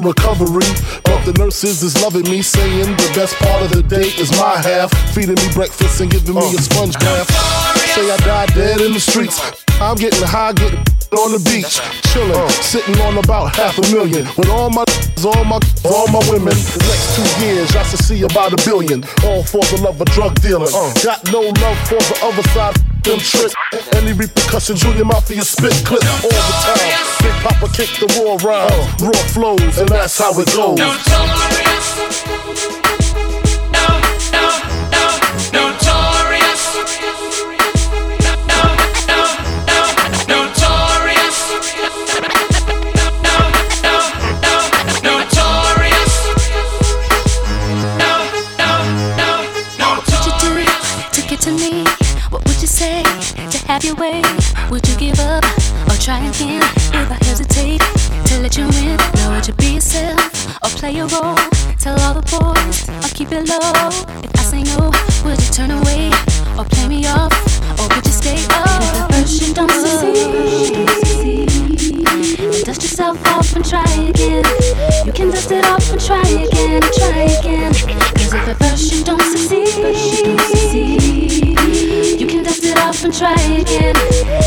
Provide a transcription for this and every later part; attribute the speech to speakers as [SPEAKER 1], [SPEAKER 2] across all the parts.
[SPEAKER 1] recovery. But the nurses is loving me, saying the best part of the day is my half. Feeding me breakfast and giving me a sponge bath. Say I died dead in the streets. I'm getting high, getting on the beach, chilling, sitting on about half a million with all my all my all my women. The next two years, I should see about a billion. All for the love of drug dealing. Uh. Got no love for the other side. Them tricks. Any repercussions, Junior Mafia spit clip all the time. Big Poppa kick the raw rhymes, raw flows, and that's how it goes.
[SPEAKER 2] have try again? If I hesitate to let you in, now would you be yourself or play a role? Tell all the boys I'll keep it low. If I say no, would you turn away or play me off or would you stay up? If at first you don't succeed, dust yourself off and try again. You can dust it off and try again, try again. Cause if first you don't succeed you can dust it off and try again.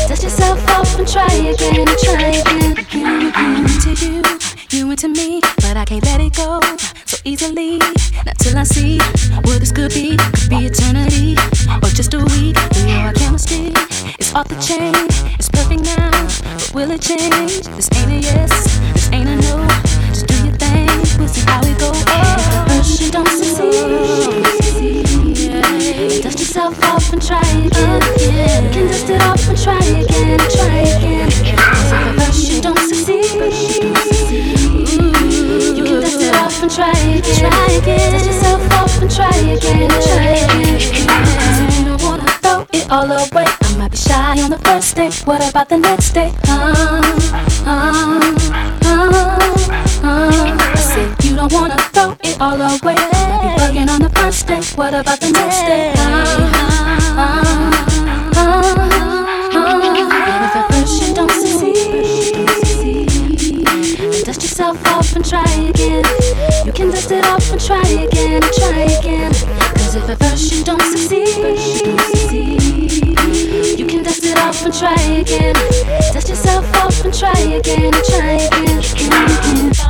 [SPEAKER 2] Dust yourself off and try again, try again. I'm into you, you into me, but I can't let it go so easily. Not till I see what this could be. Could be eternity or just a week. We know our chemistry is off the chain. It's perfect now, but will it change? This ain't a yes, this ain't a no. Just do your thing, we'll see how it goes. Oh, don't succeed. Dust yourself off and try again. You can dust it off and try again, try again. Cause if at first you don't succeed, you can dust it off and try again, try again. Dust yourself off and try again, try again. You don't wanna throw it all away. I might be shy on the first day. What about the next day? Uh, uh, uh, uh. I said you don't wanna throw it all away What about the next day? Uh, uh, uh, if at first you don't succeed, dust yourself off and try again. You can dust it off and try again, try again. Cause if at first you don't succeed, you can dust it off and try again. Dust yourself off and try again, try again.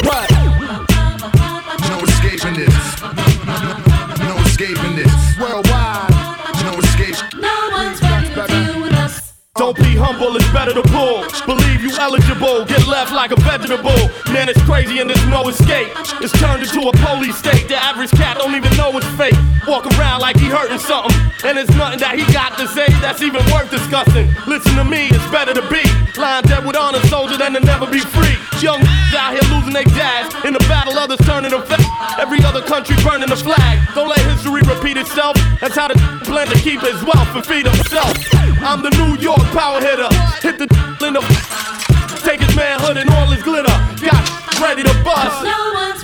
[SPEAKER 3] What?
[SPEAKER 4] Don't be humble, it's better to pull. Believe you eligible, get left like a vegetable. Man, it's crazy and there's no escape. It's turned into a police state. The average cat don't even know it's fake. Walk around like he hurting something. And it's nothing that he got to say that's even worth discussing. Listen to me, it's better to be lying dead with honor soldier than to never be free. Young out here losing their dads in the battle, others turning them fat. Every other country burning the flag. Don't let history repeat itself. That's how the plan to keep his wealth and feed himself. I'm the New York power hitter. Hit the in the take his manhood and all his glitter. Got ready to bust.
[SPEAKER 2] No one's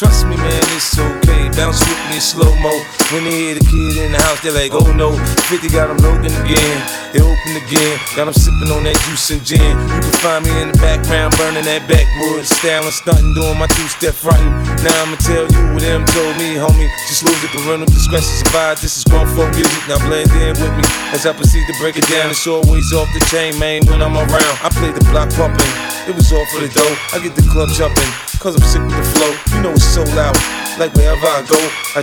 [SPEAKER 5] Trust me, man, it's okay. Bounce with me slow mo. When they hear the kid in the house, they're like, oh no. 50 got them loading again. They open again. Got them sipping on that juice and gin. You can find me in the background, burning that backwood. Styling, stunting, doing my two step fronting. Now I'ma tell you what them told me, homie. Just lose it, parental discretion survive. This is grown folk music. Now blend in with me as I proceed to break it down. It's always off the chain, man, when I'm around. I play the block pumping. It was all for the dough. I get the club jumping. Cause I'm sick with the flow. You know it's so loud. Like wherever I go, I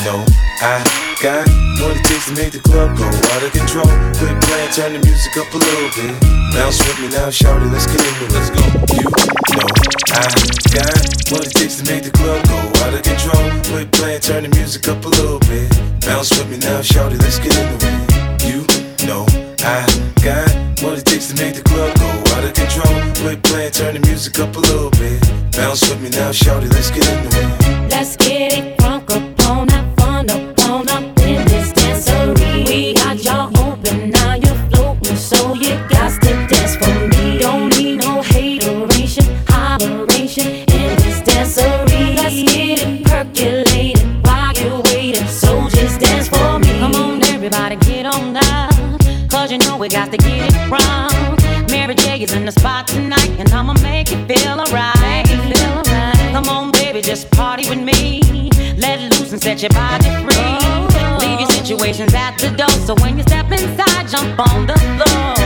[SPEAKER 5] Know I got what it takes to make the club go out of control. Quit playing, turn the music up a little bit. Bounce with me now, shout it, let's get into it. Let's go. You know I got what it takes to make the club go out of control. Quit playing, turn the music up a little bit. Bounce with me now, shout it, let's get into it. You know I got what it takes to make the club go out of control. Quit playing, turn the music up a little bit. Bounce with me now, shout it, let's get into it.
[SPEAKER 6] Let's get it crunk up on up this. We got y'all open, now you're floating, so you got to dance for me. Don't need no hateration, holleration in this dancery. Let's get it percolated while you're waiting, so just dance for me. Come on, everybody, get on down. Cause you know we got to get it wrong. Mary J is in the spot tonight, and I'ma make you feel alright. Come on, baby, just party with me. Let loose and set your body free. Situations at the door, so when you step inside, jump on the floor.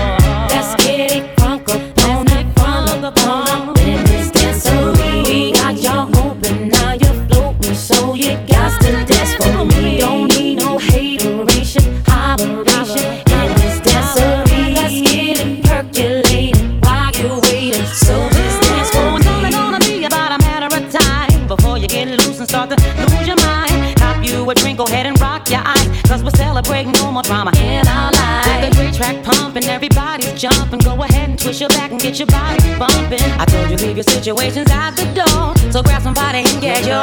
[SPEAKER 6] Twist your back and get your body bumping. I told you leave your situations at the door, so grab somebody and get your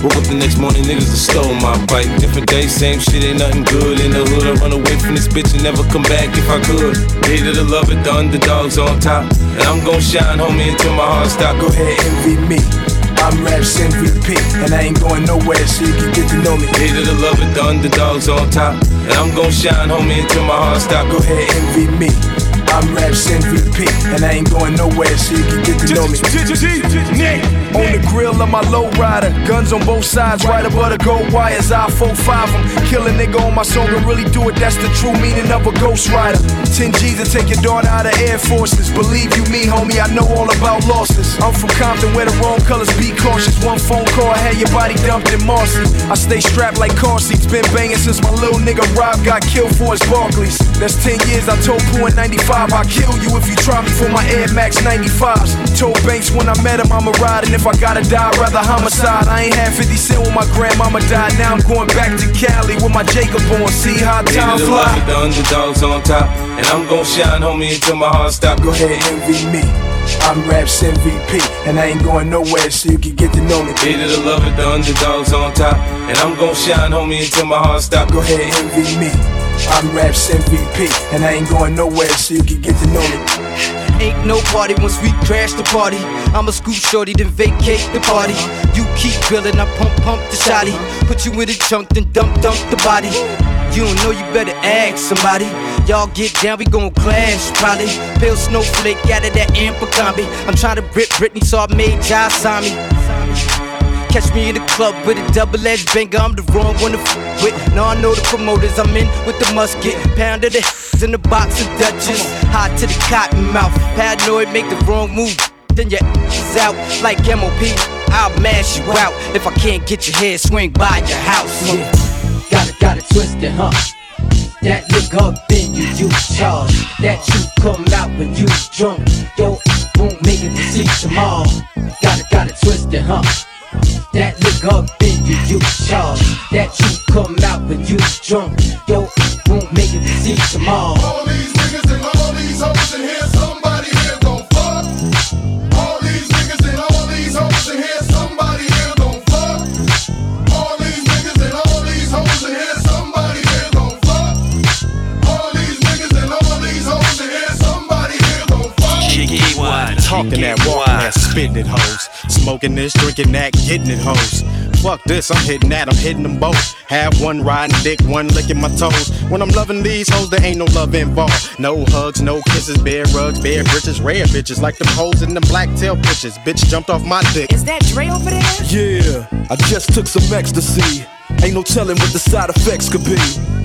[SPEAKER 5] Woke up the next morning, niggas have stole my bike. Different day, same shit, ain't nothing good. In the hood, I run away from this bitch and never come back if I could. Hated to love it, the underdogs on top. And I'm gon' shine, homie, until my heart stop.
[SPEAKER 7] Go ahead, envy me. I'm Raps MVP, and I ain't going nowhere, so you can get to know me.
[SPEAKER 5] Hated to love it, the underdogs on top. And I'm gon' shine, homie, until my heart stop.
[SPEAKER 7] Go ahead, envy me. I'm Raps MVP, and I ain't going nowhere, so you can get to know me. On the grill of my low rider, guns on both sides, right above the gold wires. I 4 5 them. Kill a nigga on my song and really do it, that's the true meaning of a ghost rider. 10 G's to take your daughter out of Air Forces. Believe you me, homie, I know all about losses. I'm from Compton where the wrong colors be cautious. One phone call, I had your body dumped in Marcy. I stay strapped like car seats, been banging since my little nigga Rob got killed for his Barkleys. That's 10 years, I told Pooh in 95, I'll kill you if you try me for my Air Max 95s. Told Banks when I met him, I'ma ride, and if I gotta die, I'd rather homicide. I ain't had 50 cent when my grandmama died, now I'm going back to Cali with my Jacob on. See how time
[SPEAKER 5] Hated to love it,
[SPEAKER 7] fly.
[SPEAKER 5] the underdogs on top. And I'm gon' shine, homie, until my heart stop.
[SPEAKER 7] Go ahead, envy me. I'm Raps MVP, and I ain't going nowhere, so you can get to know me.
[SPEAKER 5] Hated the love it, the underdogs on top. And I'm gon' shine, homie, until my heart stop.
[SPEAKER 7] Go ahead, envy me. I'm Raps MVP, and I ain't going nowhere, so you can get to know me.
[SPEAKER 8] Ain't no party once we crash the party. I'ma scoop shorty, then vacate the party. You keep grilling, I pump pump the shotty. Put you in the trunk, then dump dump the body. You don't know, you better ask somebody. Y'all get down, we gon' clash probably. Bill snowflake out of that amper I'm trying to rip Britney, so I made Josh sign. Catch me in the club with a double edged banger, I'm the wrong one to f with. Now I know the promoters, I'm in with the musket. Pound of the in the box of Dutchess. Hot to the cotton mouth, paranoid, make the wrong move. Then your is out like MOP. I'll mash you out if I can't get your head swing by your house.
[SPEAKER 9] Yeah. Got it, got it twisted, huh? That look up then you use charge. That you come out when you drunk. Yo, won't make it to see tomorrow. Got it, got it twisted, huh? That look up then you use charge. That you come out when you drunk. Yo, won't make it to see tomorrow.
[SPEAKER 10] All these niggas and all these hoes in here, somebody here gon' fuck. All these niggas and all these hoes in here, somebody here gon' fuck. All these niggas and all these hoes in here, somebody here gon' fuck. All these niggas and all these hoes in here, somebody here gon' fuck.
[SPEAKER 11] Talking that, walking that, spitting it, hoes. Smoking this, drinking that, getting it, hoes. Fuck this, I'm hitting that, I'm hitting them both. Have one riding dick, one licking my toes. When I'm loving these hoes, there ain't no love involved. No hugs, no kisses, bare rugs, bare britches, rare bitches like them hoes in them black tail bitches. Bitch jumped off my dick.
[SPEAKER 12] Is that Dre over there?
[SPEAKER 7] Yeah, I just took some ecstasy. Ain't no telling what the side effects could be.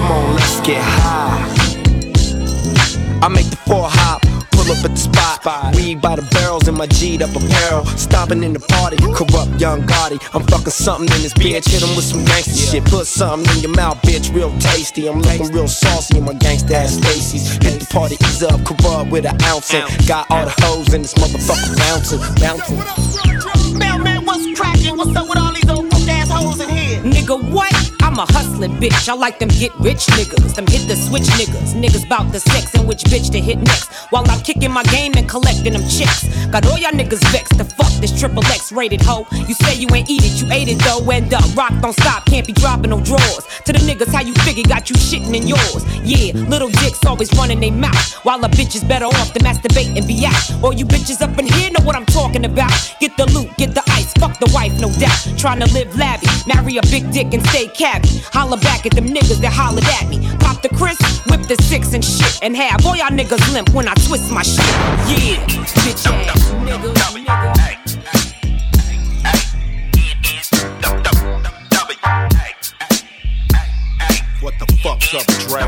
[SPEAKER 8] Come on, let's get high. I make the four hop. Pull up at the spot, weed by the barrels in my G'd up apparel. Stopping in the party, corrupt young Gotti. I'm fucking something in this bitch, hit him with some gangster shit. Put something in your mouth, bitch, real tasty. I'm looking real saucy in my gangsta ass Stacy's. Hit the party, ease up, corrupt with an ounce. in. Got all the hoes in this motherfucker bouncing, bouncing.
[SPEAKER 12] Mailman, what's cracking? What's up with all these old ass hoes in here? Nigga, what? I'm a hustling bitch. I like them get rich niggas. Them hit the switch niggas. Niggas bout the sex and which bitch to hit next. While I'm kicking my game and collecting them chicks. Got all y'all niggas vexed to fuck this triple X rated hoe. You say you ain't eat it, you ate it though. End up, uh, rock don't stop, can't be dropping no drawers. To the niggas, how you figure got you shitting in yours. Yeah, little dicks always running they mouth. While a bitch is better off to masturbate and be out. All you bitches up in here know what I'm talking about. Get the loot, get the ice, fuck the wife, no doubt. Trying to live lavish, marry a big dick and stay cabby. Holla back at them niggas that hollered at me. Pop the Chris, whip the six and shit. And have all y'all niggas limp when I twist my shit. Yeah, bitch ass nigga. nigga.
[SPEAKER 11] What the fuck's up, Dre?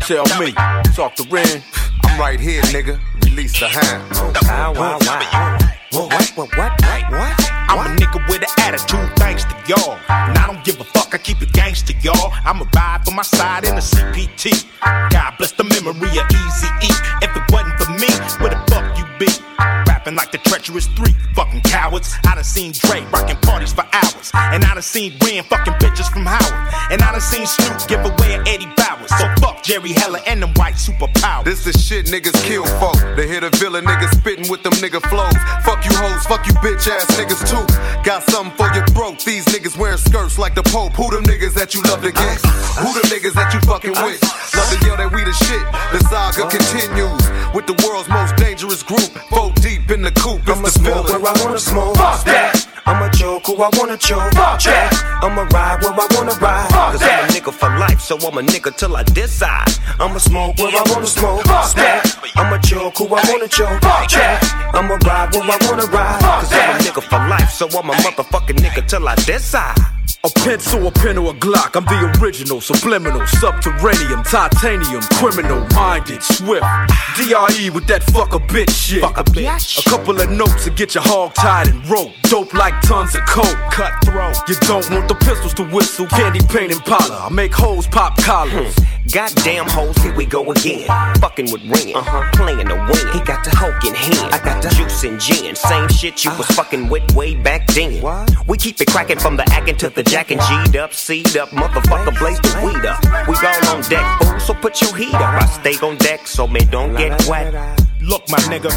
[SPEAKER 7] Tell me, talk to Ren.
[SPEAKER 13] I'm right here, nigga. Release the hand.
[SPEAKER 8] Wow, wow, wow. What, what, what, what, what?
[SPEAKER 4] I'm a nigga with an attitude, thanks to y'all. And I don't give a fuck, I keep it gangster, y'all. I'ma ride for my side in a CPT. God bless the memory of Easy E. If it wasn't for me, where the fuck you be? Rapping like the treacherous three, fucking cowards. I done seen Dre rocking parties for hours. And I done seen Ren fucking bitches from Howard. And I done seen Snoop give away an Eddie Bauers. So fuck Jerry Heller and them white superpowers.
[SPEAKER 13] This is shit niggas kill folk. They hit a villain niggas spitting with them nigga flows. Fuck you hoes, fuck you bitch ass niggas too. Got something for your throat. These niggas wearing skirts like the Pope. Who them niggas that you love to get? Who them niggas that you fucking with? Love to yell that we the shit. The saga continues with the world's most dangerous group. Four deep in the coop. It's
[SPEAKER 14] I'ma
[SPEAKER 13] the
[SPEAKER 14] smoke
[SPEAKER 13] villain.
[SPEAKER 14] where I wanna smoke.
[SPEAKER 13] Fuck that.
[SPEAKER 14] I'ma choke who I wanna choke.
[SPEAKER 13] Fuck that.
[SPEAKER 14] I'ma ride where I wanna ride.
[SPEAKER 13] Fuck
[SPEAKER 14] Cause
[SPEAKER 13] that.
[SPEAKER 14] I'm a nigga for life, so I'm a nigga till I decide. I'ma smoke where I wanna smoke.
[SPEAKER 13] Fuck that.
[SPEAKER 14] I'ma choke who I wanna choke.
[SPEAKER 13] Fuck that.
[SPEAKER 14] I'ma ride where I wanna ride.
[SPEAKER 13] Fuck
[SPEAKER 14] Cause I'm a nigga for life, so I'm a motherfucking nigga till I decide.
[SPEAKER 7] A pencil, a pen, or a Glock. I'm the original, subliminal, subterranean, titanium, criminal, minded, swift. DRE with that fuck a bitch shit.
[SPEAKER 4] Fuck a bitch.
[SPEAKER 7] A couple of notes to get your hog tied and rope. Dope like tons of coke.
[SPEAKER 4] Cutthroat.
[SPEAKER 7] You don't want the pistols to whistle. Candy paint and Impala. I make hoes pop collars.
[SPEAKER 14] Goddamn hoes, here we go again. Fucking with Ren, uh-huh. playing the win. He got the Hulk in hand, I got the juice and gin. Same shit you was fucking with way back then. We keep it cracking from the acting to the jacking. G'd up, C'd up, motherfucker, blaze the weed up. We all on deck, fool, so put your heat up. I stay on deck so me don't get wet.
[SPEAKER 4] Look, my nigga,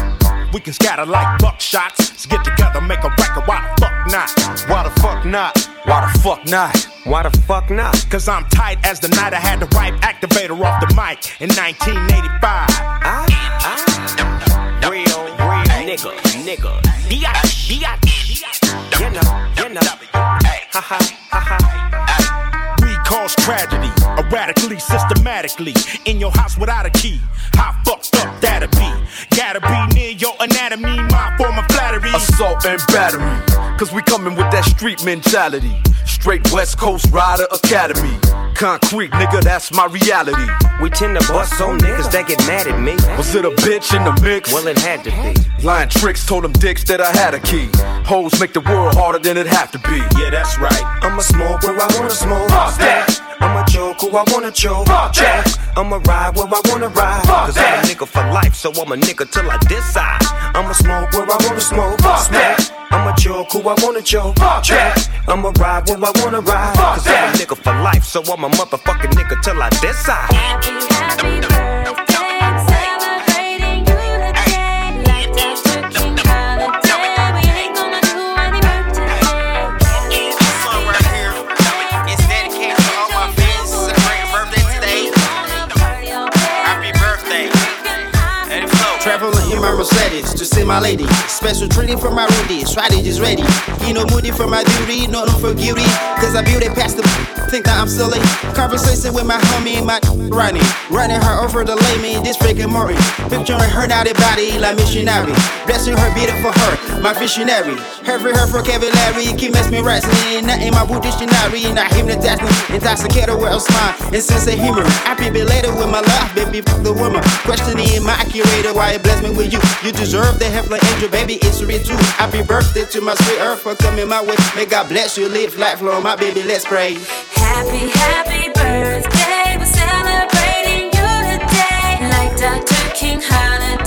[SPEAKER 4] we can scatter like buckshots. Let's get together, make a record. Why the fuck not?
[SPEAKER 13] Why the fuck not?
[SPEAKER 14] Why the fuck not? Why the fuck not?
[SPEAKER 4] Cause I'm tight as the night I had the right activator off the mic in 1985.
[SPEAKER 14] Ah, ah. Real, real nigga, nigga. You know, you know. Ha ha, ha ha.
[SPEAKER 4] We cause tragedy, erratically, systematically. In your house without a key. How fucked up that'll be? Gotta be near your anatomy, my form of flattery.
[SPEAKER 7] Assault and battery. Cause we coming with that street mentality. Straight West Coast Rider Academy. Concrete, nigga, that's my reality.
[SPEAKER 14] We tend to bust on niggas that get mad at me.
[SPEAKER 7] Was it a bitch in the mix?
[SPEAKER 14] Well, it had to be.
[SPEAKER 7] Lying tricks told them dicks that I had a key. Hoes make the world harder than it have to be.
[SPEAKER 4] Yeah, that's right.
[SPEAKER 14] I'ma smoke where I wanna smoke.
[SPEAKER 7] Fuck that.
[SPEAKER 14] I'ma who I wanna choke.
[SPEAKER 7] Fuck that.
[SPEAKER 14] I'ma ride where I wanna ride.
[SPEAKER 7] Fuck
[SPEAKER 14] Cause
[SPEAKER 7] that.
[SPEAKER 14] I'm a nigga for life, so I'm a nigga till I decide. I'ma smoke where I wanna smoke.
[SPEAKER 7] Fuck that.
[SPEAKER 14] I'ma choke who I wanna choke.
[SPEAKER 7] Fuck that.
[SPEAKER 14] I'ma ride where I wanna ride.
[SPEAKER 7] Fuck
[SPEAKER 14] Cause I'm a nigga for life, so I'm a motherfucking nigga till I decide.
[SPEAKER 15] Happy, happy
[SPEAKER 16] My
[SPEAKER 17] lady. Special treating for my Rudy. Strategies ready. You know, moody for my duty. No, no for guilty. Cause I built it past the. Think that I'm silly. Conversation with my homie, my running. Running her over the lay me. This freaking Murray. Picturing her naughty body like missionary. Blessing her beautiful her. My visionary. Every her vocabulary. Keep mesmerizing. Not in my boot dictionary. Not hypnotize me. Intoxicated with a smile. And sense of humor. I be belated with my love, baby. Fuck the woman. Questioning my accurator. Why it bless me with you. You deserve the heavenly angel, baby. It's real too. Happy birthday to my sweet earth for coming my way. May God bless you. Live life long, my baby. Let's pray.
[SPEAKER 15] Happy, happy birthday, we're celebrating you today. Like Dr. King holiday,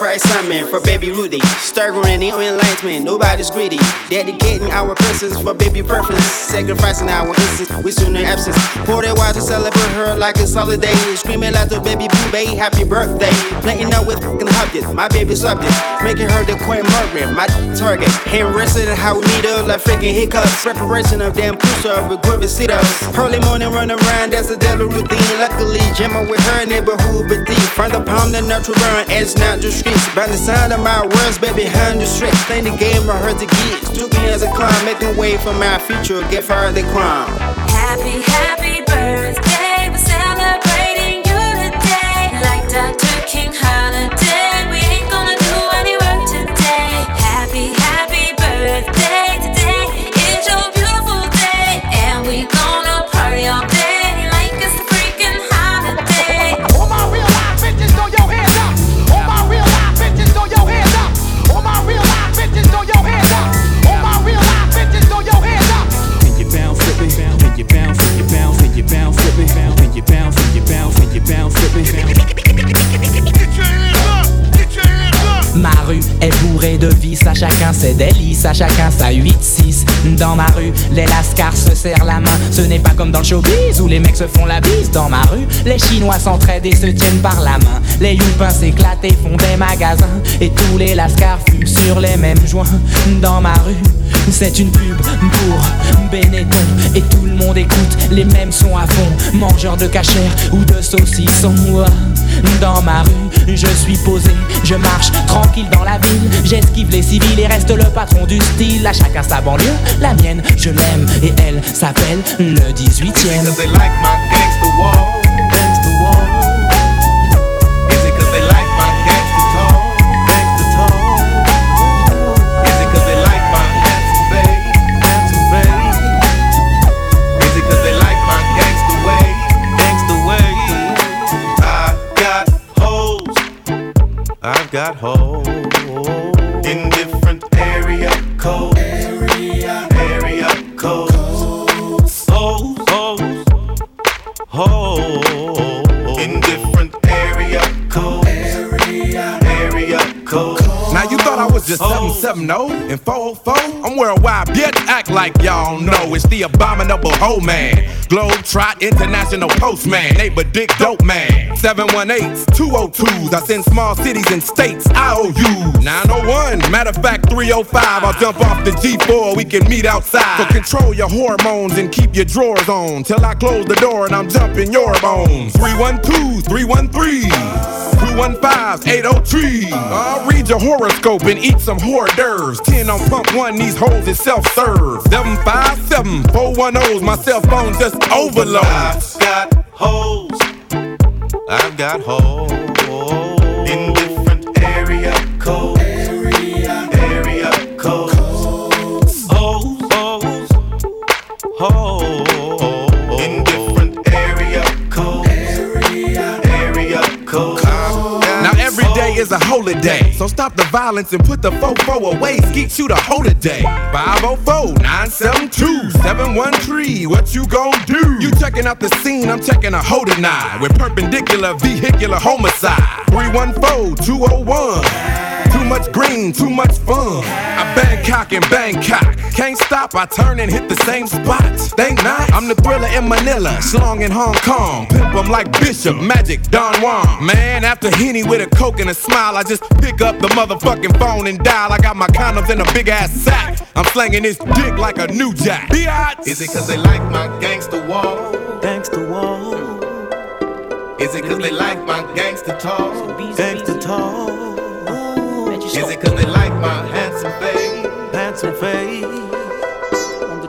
[SPEAKER 17] For baby Rudy. Staggering in enlightenment, nobody's greedy. Dedicating our presence for baby preference. Sacrificing our innocence soon sooner absence. Pour that water to celebrate her like it's holiday. Screaming like the baby boo baby, happy birthday. Playing up with fucking objects, my baby subject. Making her the queen Margaret, my target. Hand resting how we need her like freaking hiccups. Preparation of damn push-up with gripping sit-ups. Early morning run around, that's a daily routine. Luckily, jamming with her neighborhood, but deep. From the palm, the natural burn, it's not the streets. By the sound of my words, baby, behind the street. Playing the game I heard to get. Took me as a clown, making way for my future. Get far the crown.
[SPEAKER 15] Happy, happy birthday, we're celebrating you today. Like Dr. King holiday,
[SPEAKER 18] chacun ses délices, à chacun sa 8-6. Dans ma rue, les lascars se serrent la main. Ce n'est pas comme dans le showbiz où les mecs se font la bise. Dans ma rue, les Chinois s'entraident et se tiennent par la main. Les youpins s'éclatent et font des magasins. Et tous les lascars fument sur les mêmes joints. Dans ma rue, c'est une pub pour Benetton. Et tout le monde écoute les mêmes sons à fond. Mangeurs de cachère ou de saucissons. Dans ma rue, je suis posé, je marche tranquille dans la ville. J'esquive les civils et reste le patron du style. À chacun sa banlieue, la mienne, je l'aime. Et elle s'appelle le 18ème.
[SPEAKER 5] I've got hoes in different area codes. Area, area codes. Hoes, hoes, hoes in different area codes. Area, area codes.
[SPEAKER 19] Now you thought I was just oh, 770 and 404? I'm worldwide, bitch. Act like y'all know it's the abominable hoe man. Globe Trot International Postman, neighbor Dick Dope Man. 718s, 202s. I send small cities and states IOU. 901, matter of fact 305. I'll jump off the G4. We can meet outside. So control your hormones and keep your drawers on till I close the door and I'm jumping your bones. 312s, 313s. 215s, 803. I'll read your horoscope and eat some hors d'oeuvres. 10 on pump one, these hoes is self-serve. 757 410s, my cell phone just overload.
[SPEAKER 5] I've got hoes. I've got hoes
[SPEAKER 19] is a holiday, so stop the violence and put the fofo away. Skeet you the holiday. 504-972-713. What you gon' do? You checking out the scene, I'm checking a eye with perpendicular vehicular homicide. 314-201. Too much green, too much fun. I Bangkok and Bangkok. Can't stop, I turn and hit the same spot. Think not, I'm the thriller in Manila, slong in Hong Kong. Pimp 'em like Bishop, Magic, Don Juan. Man, after Henny with a coke and a smile, I just pick up the motherfucking phone and dial. I got my condoms in a big ass sack. I'm slanging this dick like a new jack. Biatch.
[SPEAKER 5] Is it cause they like my gangster wall? Gangster wall. Is it cause they like my gangster talk? Gangster talk. Is it cause they like my handsome face? Handsome face.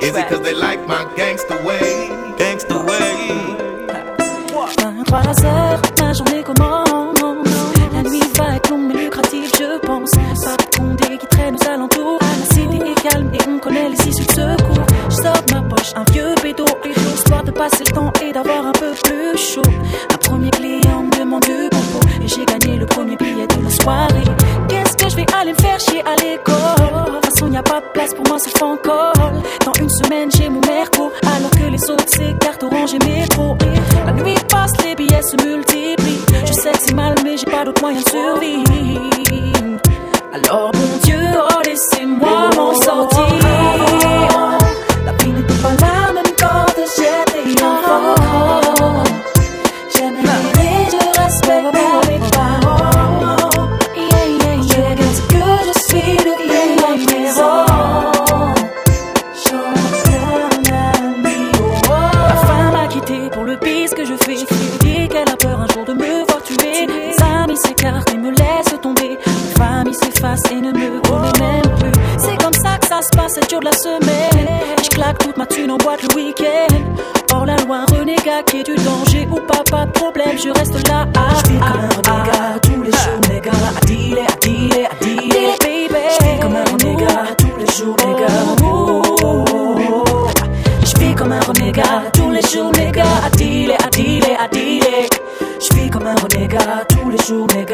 [SPEAKER 5] Is it cause they like my gangster way? Gangster way.
[SPEAKER 15] 23 heures, ma journée commence. Je pense. Pas de condé qui traîne aux alentours. La cité est calme et on connaît les issues de secours. Je sors de ma poche un vieux bédo, histoire de passer le temps et d'avoir un peu plus chaud. Un premier client me demande du compo et j'ai gagné le premier billet de la soirée. Qu'est-ce que je vais aller me faire chier à l'école? De toute façon, y a pas de place pour moi sauf en col. Dans une semaine, j'ai mon merco, alors que les autres s'écartent orange et métro. La nuit passe, les billets se multiplient. Je sais que c'est mal, mais j'ai pas d'autre moyen de survivre. Alors, bon Dieu, oh, laissez-moi m'en sortir. La vie n'était pas la même quand j'étais enfant. J'aime 7 jours de la semaine. Je claque toute ma thune en boîte le week-end. Hors la loi, renégat qui est du danger ou pas, pas de problème, je reste là. Ah, je vis comme un renégat tous les jours, gars. À dealer, à dealer, à dealer, baby. Je vis comme un renégat tous les jours, gars. Ouh. Je vis comme un renégat tous les jours, gars. À dealer, à dealer, à dealer. Je vis comme un renégat tous les jours, les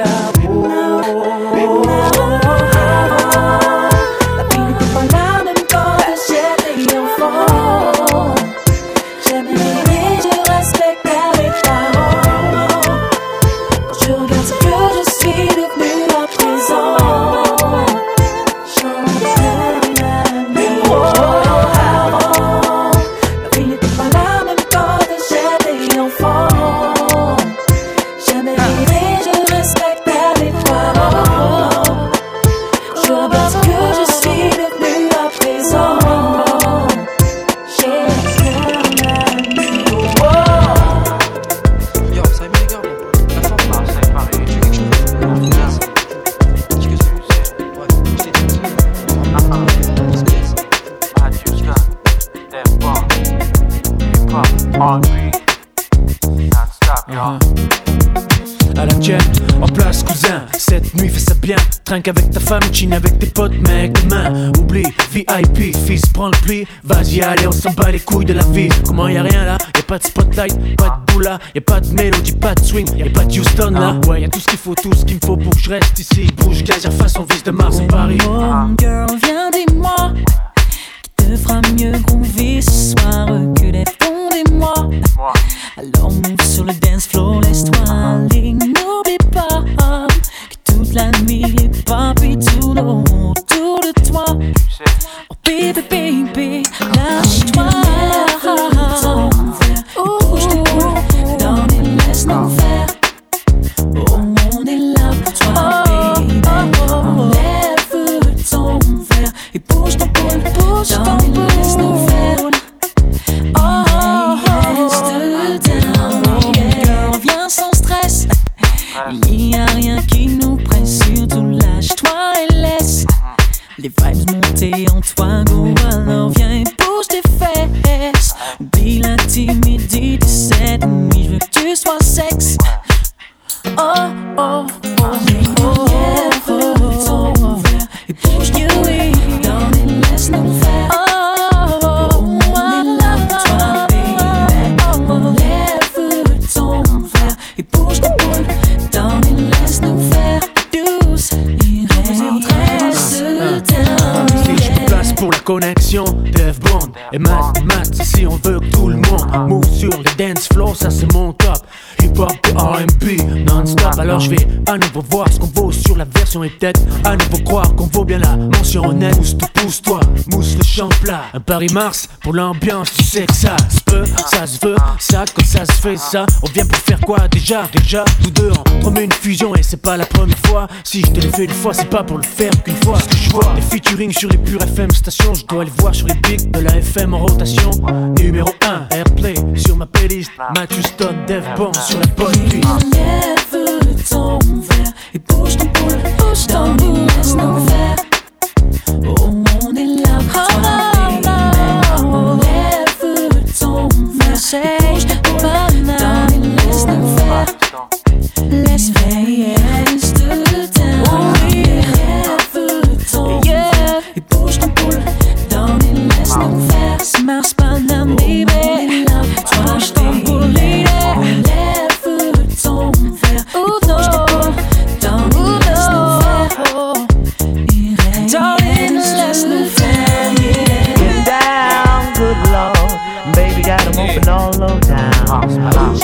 [SPEAKER 20] chine avec tes potes, mec, demain. Oublie, VIP, fils, prends le pli. Vas-y, allez, on s'en bat les couilles de la vie. Comment y a rien là? Y'a pas de spotlight, pas de boula, y'a pas de mélodie, pas de swing, y'a pas de Houston là. Ouais, y'a tout ce qu'il faut, tout ce qu'il me faut pour que je reste ici. Bouge, gazer, façon vis de Mars et Paris.
[SPEAKER 15] Oh, girl, viens dis-moi qui te fera mieux groover
[SPEAKER 20] Hip hop et RB non-stop, alors je vais à nouveau voir ce qu'on vaut sur la version et peut-être à nouveau croire qu'on vaut bien la mention honnête. Pousse toi, pousse toi, mousse le champ plat. Un Paris Mars pour l'ambiance, tu sais que ça se peut, ça se veut, ça quand ça se fait, ça. On vient pour faire quoi déjà? Déjà, tous deux on promet une fusion et c'est pas la première fois. Si je te l'ai fait une fois, c'est pas pour le faire qu'une fois. Ce que je vois, les featuring sur les pures FM stations, je dois les voir sur les bigs de la FM en rotation. Numéro 1, Airplay sur ma playlist. Matthew Stone, bonne dev sur la bonne nuit.
[SPEAKER 15] Enlève ton verre et bouge ton boule, bouge ton boule, laisse nous faire. Oh mon élève, toi, enlève ton verre et bouge ton boule, dans les laisse nous the et bouge
[SPEAKER 21] laisse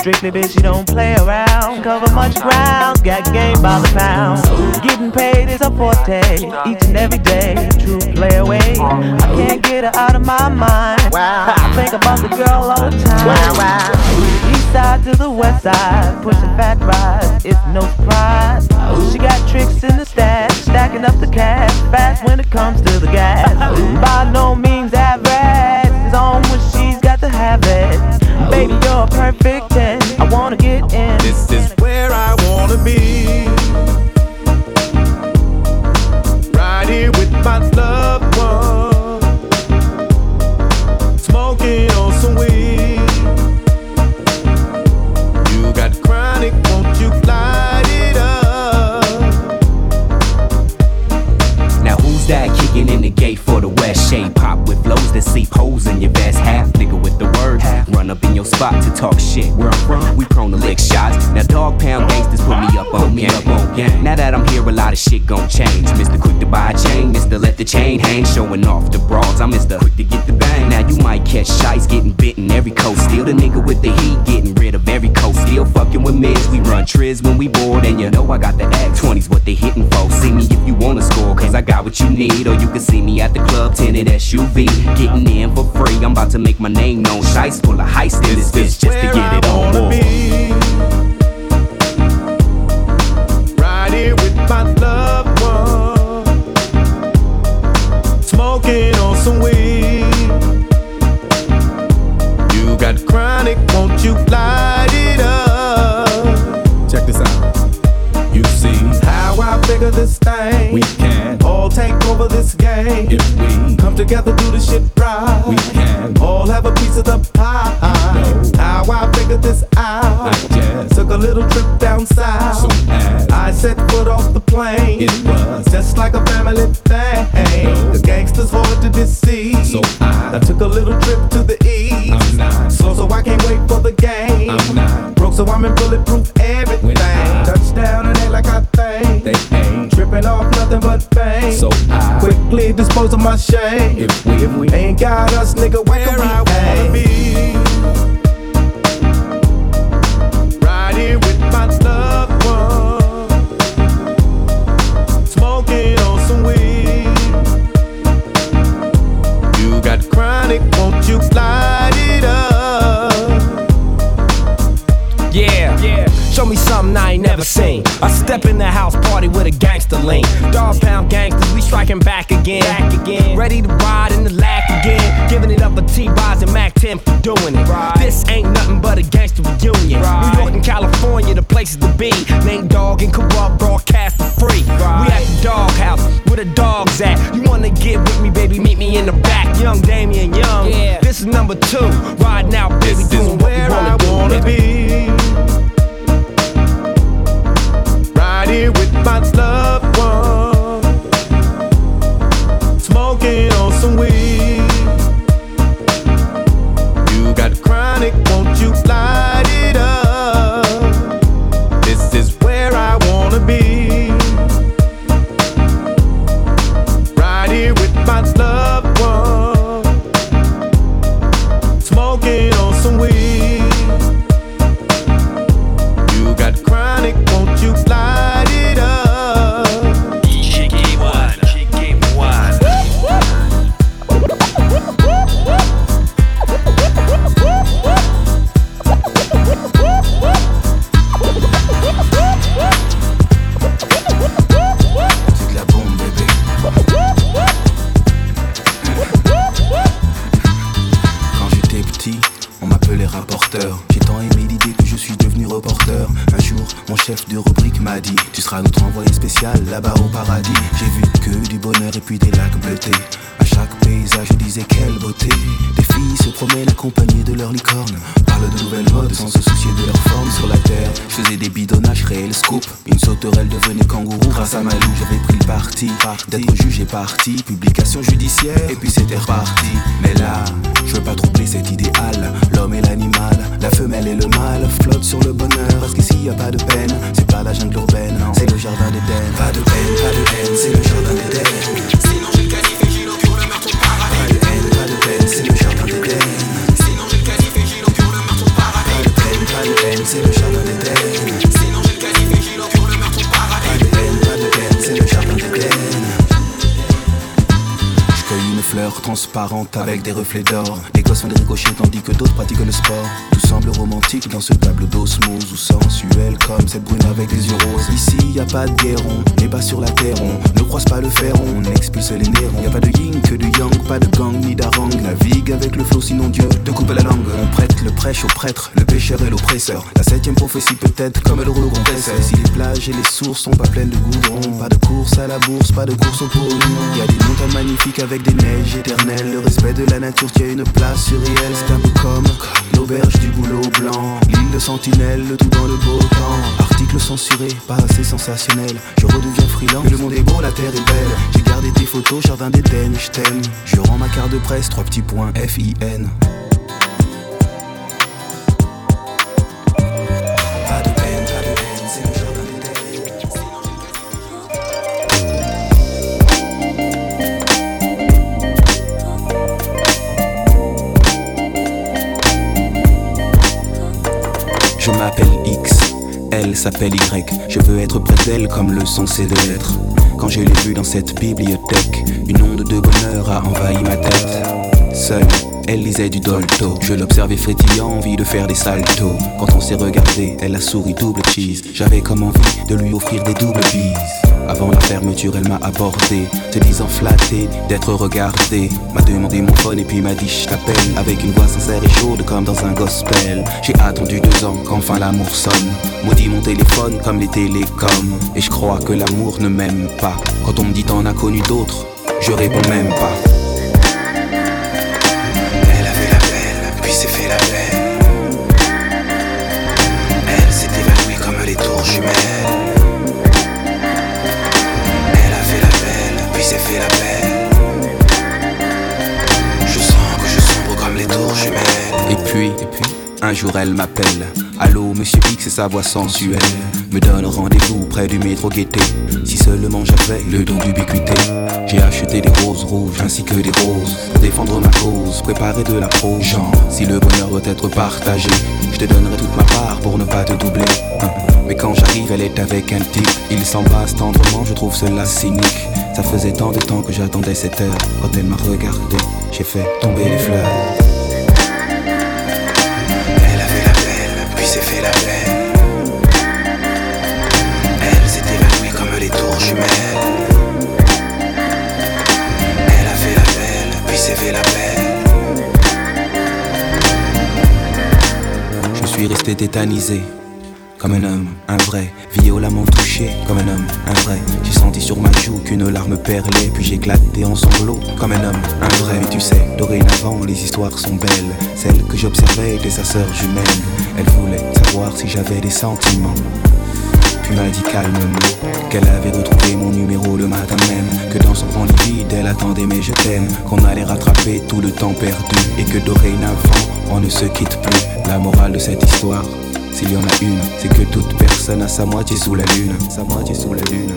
[SPEAKER 21] Strictly bitch, you don't play around. Cover much ground, got game by the pound. Getting paid is a forte, each and every day. True play away. I can't get her out of my mind. I think about the girl all the time. East side to the west side, pushing fat rides, it's no surprise. She got tricks in the stash, stacking up the cash, fast when it comes to the gas. By no means average, you're perfect 10. I wanna get in.
[SPEAKER 22] This is where I wanna be. Right here with my loved one. Smoking on some weed. You got chronic, won't you light it up?
[SPEAKER 23] Now who's that kicking in the gate for the west? Shade pop with flows that seep holes in your best Half the word. Run up in your spot to talk shit. Where I'm from, we prone to lick shots. Now dog pound gangsters put me up on me. Now that I'm here, a lot of shit gon' change. Mr. Quick to buy a chain, Mr. Let the chain hang, showing off the bras. I'm Mr. Quick to get the bang. Now you might catch shites getting bitten every coast. Still the nigga with the heat, getting rid of every coast. Still fucking with mids, we run triz when we bored, and you know I got the act 20s what what you need. Or you can see me at the club, tinted SUV. Getting in for free, I'm about to make my name known. Shites full of heist in this bitch just to get it on board.
[SPEAKER 22] This game. If we come together, do the shit right. We can all have a piece of the pie. You know how I figured this out. I just took a little trip down south.
[SPEAKER 19] So
[SPEAKER 22] I set foot off the plane.
[SPEAKER 19] It was
[SPEAKER 22] just like a family thing. The gangsters hard to deceive.
[SPEAKER 19] So I-
[SPEAKER 22] I took a little trip to the east.
[SPEAKER 19] Not.
[SPEAKER 22] Slow, so I can't wait for the game.
[SPEAKER 19] I'm not.
[SPEAKER 22] Broke, so I'm in bulletproof everything.
[SPEAKER 19] I-
[SPEAKER 22] Touchdown and act like I think.
[SPEAKER 19] They ain't
[SPEAKER 22] Tripping off nothing but fame.
[SPEAKER 19] So I-
[SPEAKER 22] quickly dispose of my shame.
[SPEAKER 19] If we-
[SPEAKER 22] if we ain't got us, nigga, where I wanna be. Right here with my loved one, smoking on some weed. You got chronic, won't you light it up?
[SPEAKER 24] Yeah, yeah. Show me something I ain't never seen. I step in the house party with a gangster lean. Dogg Pound gangsters, we striking back again. Back again. Ready to ride in the lack again. Giving it up for T-Boz and Mack 10 for doing it. Right. This ain't nothing but a gangster reunion. New York and California, the places to be. Nate Dogg and Kurupt broadcast for free. We at the doghouse, where the dogs at. You wanna get with me, baby? Meet me in the back. Young Damien Young. Yeah. This is number two. Riding out, baby,
[SPEAKER 22] This is
[SPEAKER 24] doing
[SPEAKER 22] where I
[SPEAKER 24] do.
[SPEAKER 22] wanna
[SPEAKER 24] baby.
[SPEAKER 22] be. Right here with my loved on
[SPEAKER 25] avec des reflets d'or. Les gosses font des ricochets tandis que d'autres pratiquent le sport. Tout semble romantique dans ce tableau d'osmose ou sensuel comme cette brune avec des yeux roses. Ici y a pas de guéron, les bas sur la terre on ne croise pas le fer, on expulse les nérons. Y a pas de yin que du yang, pas de gang ni d'arang. Navigue avec le flot sinon Dieu te coupe la langue. On prête le prêche au prêtre, le pécheur et l'oppresseur. La septième prophétie peut-être comme le rouleau compresseur. Si les plages et les sources sont pas pleines de goudron, pas de course à la bourse, pas de course au pôle. Y a des montagnes magnifiques avec des neiges éternelles. Le respect de la nature tient une place sur réel. C'est un peu comme l'auberge du boulot blanc. L'île de sentinelle, le tout dans le beau temps. Article censuré, pas assez sensationnel. Je redeviens freelance. Le monde est beau, la terre est belle. J'ai gardé tes photos, jardin d'Éden, je t'aime. Je rends ma carte de presse, trois petits points, F-I-N. S'appelle Y. Je veux être près d'elle comme le son c'est de l'être. Quand je l'ai vue dans cette bibliothèque, une onde de bonheur a envahi ma tête. Seule, elle lisait du Dolto. Je l'observais frétillant, envie de faire des saltos. Quand on s'est regardé, elle a souri double cheese. J'avais comme envie de lui offrir des doubles bises. Avant la fermeture, elle m'a abordé, se disant flatté d'être regardé. M'a demandé mon phone et puis m'a dit je t'appelle avec une voix sincère et chaude comme dans un gospel. J'ai attendu deux ans qu'enfin l'amour sonne. Maudit mon téléphone comme les télécoms. Et je crois que l'amour ne m'aime pas. Quand on me dit t'en as connu d'autres, je réponds même pas. Elle avait la belle, puis s'est fait la belle. Elle s'est évanouie comme brisé fait la paix. Je sens que je sombre comme les tours jumelles. Et puis, et puis, un jour elle m'appelle. Allô, monsieur Pic, c'est sa voix sensuelle. Me donne rendez-vous près du métro guetté. Si seulement j'avais le don d'ubiquité. J'ai acheté des roses rouges ainsi que des roses. Pour défendre ma cause, préparer de la prose. Genre, si le bonheur doit être partagé, je te donnerai toute ma part pour ne pas te doubler. Hum. Mais quand j'arrive, elle est avec un type. Ils s'embrassent tendrement, je trouve cela cynique. Ça faisait tant de temps que j'attendais cette heure. Quand elle m'a regardé, j'ai fait tomber les fleurs.
[SPEAKER 26] Elle avait la belle, puis s'est fait la belle. Elle s'est évanouie comme les tours jumelles. Elle a fait la belle, puis s'est fait la belle.
[SPEAKER 25] Je suis resté tétanisé. Comme un homme, un vrai, violemment touché, comme un homme, un vrai. J'ai senti sur ma joue qu'une larme perlait, puis éclaté en sanglots, comme un homme, un vrai. Mais tu sais, dorénavant, les histoires sont belles. Celles que j'observais étaient sa sœur jumelle. Elle voulait savoir si j'avais des sentiments. Puis m'a dit calmement qu'elle avait retrouvé mon numéro le matin même. Que dans son grand lit elle attendait mes je t'aime. Qu'on allait rattraper tout le temps perdu. Et que dorénavant, on ne se quitte plus. La morale de cette histoire, s'il y en a une, c'est que toute personne a sa moitié sous la lune. Sa moitié sous la lune.